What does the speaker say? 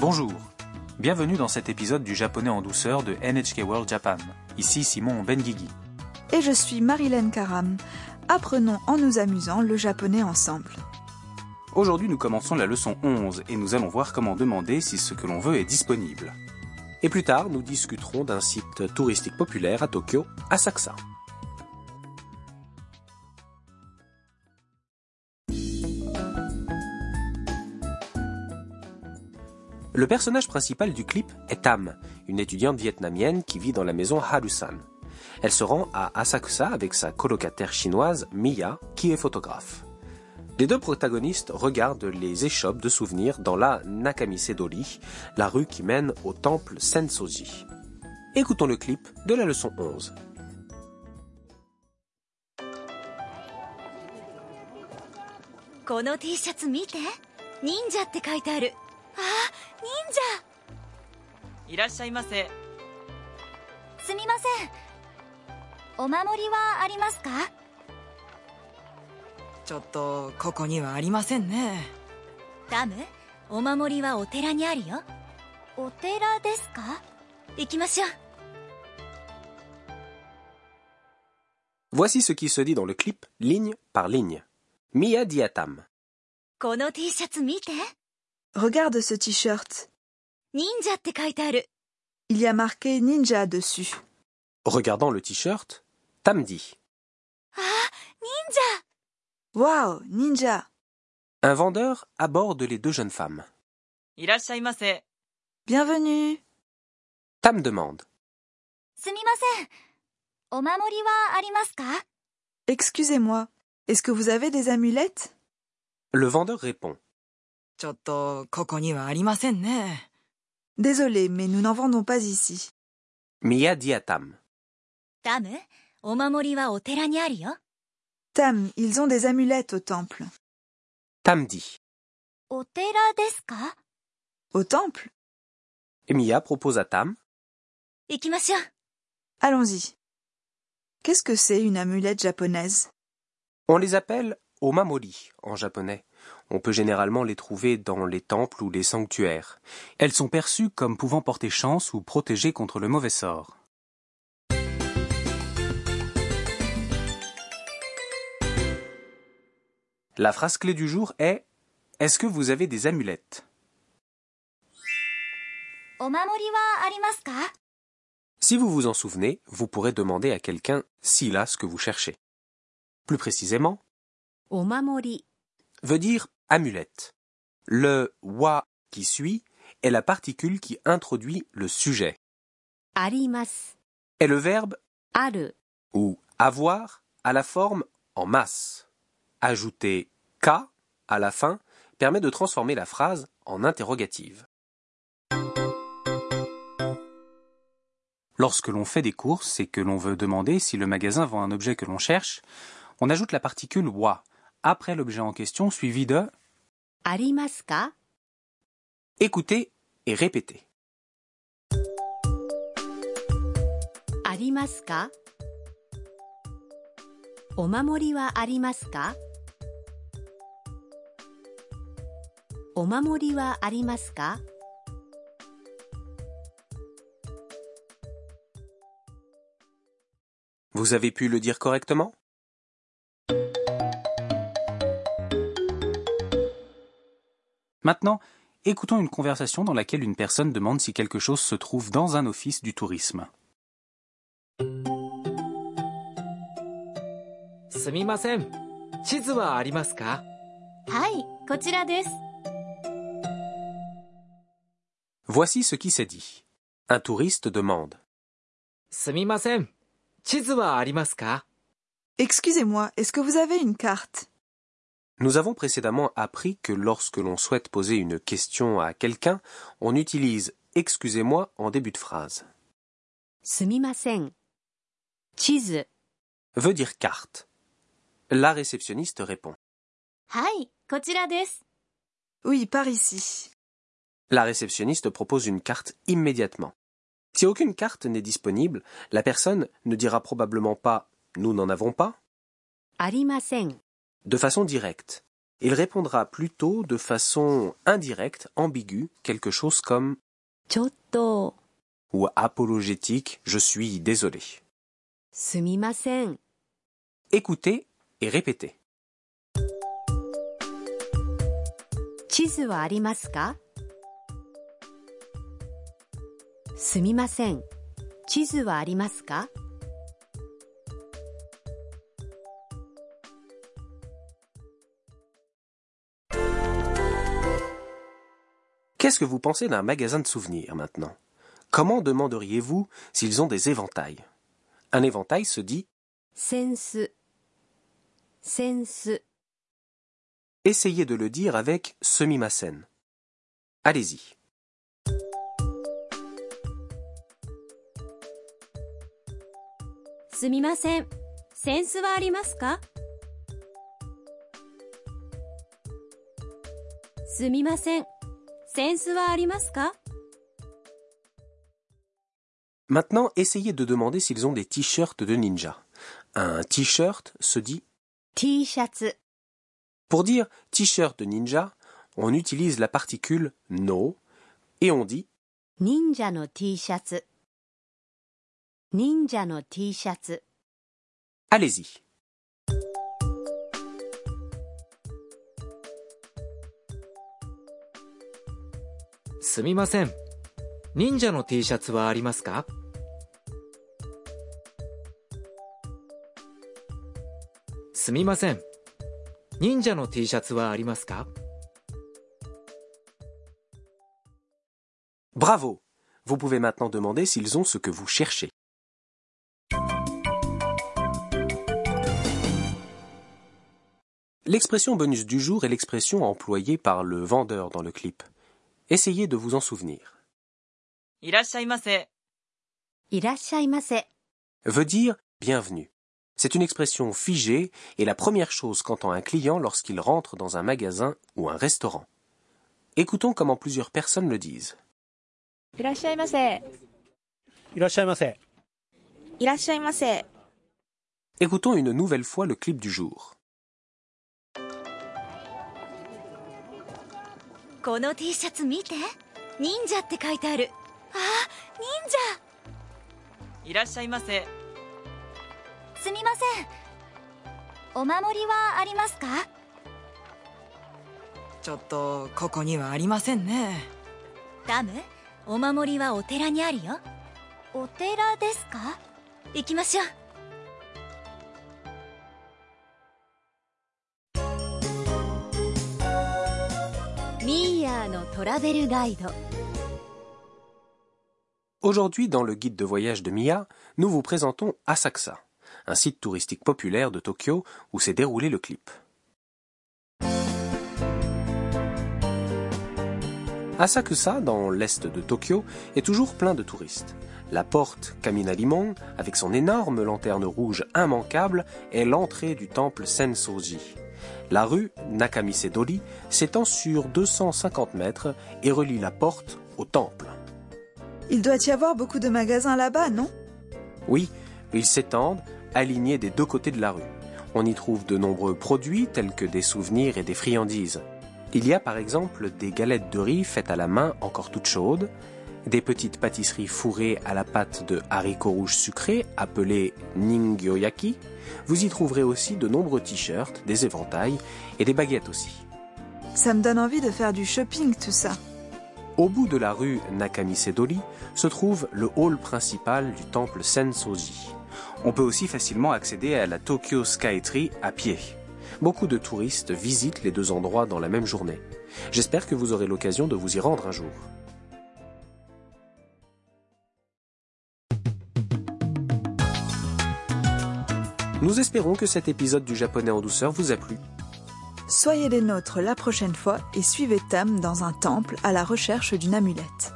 Bonjour, bienvenue dans cet épisode du japonais en douceur de NHK World Japan. Ici Simon Benguigui. Et je suis Marilyn Karam. Apprenons en nous amusant le japonais ensemble. Aujourd'hui nous commençons la leçon 11 et nous allons voir comment demander si ce que l'on veut est disponible. Et plus tard, nous discuterons d'un site touristique populaire à Tokyo, Asakusa. Le personnage principal du clip est Tam, une étudiante vietnamienne qui vit dans la maison Harusan. Elle se rend à Asakusa avec sa colocataire chinoise Mia, qui est photographe. Les deux protagonistes regardent les échoppes de souvenirs dans la Nakamise Dori, la rue qui mène au temple Sensoji. Écoutons le clip de la leçon 11. この T シャツ見て忍者って書いてあるあ忍 いらっしゃいませ。者すみません。お守りはありますか？ちょっとここにはありませんね。ダム？お守りはお寺にあるよ。お寺ですか？行きましょう。Voici ce qui se dit dans le clip ligne par ligne. Mia dit à Tam. この T シャツ見て。Regarde ce t-shirt. Ninja Il y a marqué ninja dessus. Regardant le t-shirt, Tam dit. Ah, ninja! Wow, ninja. Un vendeur aborde les deux jeunes femmes. Bienvenue. Tam demande. Excusez-moi, est-ce que vous avez des amulettes? Le vendeur répond. Désolé, mais nous n'en vendons pas ici. Mia dit à Tam. Tam, Tam, ils ont des amulettes au temple. Tam dit. Au Au temple? Et Mia propose à Tam. Allons-y. Qu'est-ce que c'est une amulette japonaise? On les appelle Omamori en japonais. On peut généralement les trouver dans les temples ou les sanctuaires. Elles sont perçues comme pouvant porter chance ou protéger contre le mauvais sort. La phrase clé du jour est Est-ce que vous avez des amulettes? Si vous vous en souvenez, vous pourrez demander à quelqu'un s'il a ce que vous cherchez. Plus précisément, Omamori veut dire amulette. Le wa qui suit est la particule qui introduit le sujet. Arimas est le verbe aru ou avoir à la forme en masse. Ajouter ka à la fin permet de transformer la phrase en interrogative. Lorsque l'on fait des courses et que l'on veut demander si le magasin vend un objet que l'on cherche, on ajoute la particule wa après l'objet en question suivi de ありますか écoutez et répétez. ありますかお守りはありますかお守りはありますか Vous avez pu le dire correctement Maintenant, écoutons une conversation dans laquelle une personne demande si quelque chose se trouve dans un office du tourisme. Voici ce qui s'est dit. Un touriste demande. Excusez-moi, est-ce que vous avez une carte? Nous avons précédemment appris que lorsque l'on souhaite poser une question à quelqu'un, on utilise excusez-moi en début de phrase. Sumimasen. Cheese veut dire carte. La réceptionniste répond. Hai, kochira. Oui, par ici. La réceptionniste propose une carte immédiatement. Si aucune carte n'est disponible, la personne ne dira probablement pas nous n'en avons pas. Arimasen de façon directe. Il répondra plutôt de façon indirecte, ambiguë, quelque chose comme Chotto ou apologétique, je suis désolé. Sumimasen. Écoutez et répétez. Chizu? Sumimasen. que vous pensez d'un magasin de souvenirs maintenant Comment demanderiez-vous s'ils ont des éventails? Un éventail se dit sense. Sense. Essayez de le dire avec semi-masen. Allez-y. Sumimasen. Sense wa. センスはありますか Maintenant, essayez de demander s'ils ont des t-shirts de ninja. Un t-shirt se dit T シャツ Pour dire t-shirt de ninja, on utilise la particule no et on dit 忍者の T シャツ忍者の T シャツ allez-y. すみません。忍者の T シャツはありますかすみません。忍者の T シャツはありますか Bravo Vous pouvez maintenant demander s'ils ont ce que vous cherchez. L'expression bonus du jour est l'expression employée par le vendeur dans le clip. Essayez de vous en souvenir. Irashaimase. Veut dire bienvenue. C'est une expression figée et la première chose qu'entend un client lorsqu'il rentre dans un magasin ou un restaurant. Écoutons comment plusieurs personnes le disent. Écoutons une nouvelle fois le clip du jour. この T シャツ見て。忍者って書いてある。あ忍者。いらっしゃいませ。すみません。お守りはありますか？ちょっと、ここにはありませんね。ダム？お守りはお寺にあるよ。お寺ですか？行きましょう Aujourd'hui, dans le guide de voyage de Mia, nous vous présentons Asakusa, un site touristique populaire de Tokyo où s'est déroulé le clip. Asakusa, dans l'est de Tokyo, est toujours plein de touristes. La porte Kaminarimon, avec son énorme lanterne rouge immanquable, est l'entrée du temple Sensoji. La rue Nakamisedori s'étend sur 250 mètres et relie la porte au temple. Il doit y avoir beaucoup de magasins là-bas, non? Oui, ils s'étendent, alignés des deux côtés de la rue. On y trouve de nombreux produits tels que des souvenirs et des friandises. Il y a par exemple des galettes de riz faites à la main encore toutes chaudes, des petites pâtisseries fourrées à la pâte de haricots rouges sucrés appelées ningyoyaki. Vous y trouverez aussi de nombreux t-shirts, des éventails et des baguettes aussi. Ça me donne envie de faire du shopping, tout ça. Au bout de la rue Nakamisedori se trouve le hall principal du temple Sensoji. On peut aussi facilement accéder à la Tokyo Skytree à pied. Beaucoup de touristes visitent les deux endroits dans la même journée. J'espère que vous aurez l'occasion de vous y rendre un jour. Nous espérons que cet épisode du japonais en douceur vous a plu. Soyez des nôtres la prochaine fois et suivez Tam dans un temple à la recherche d'une amulette.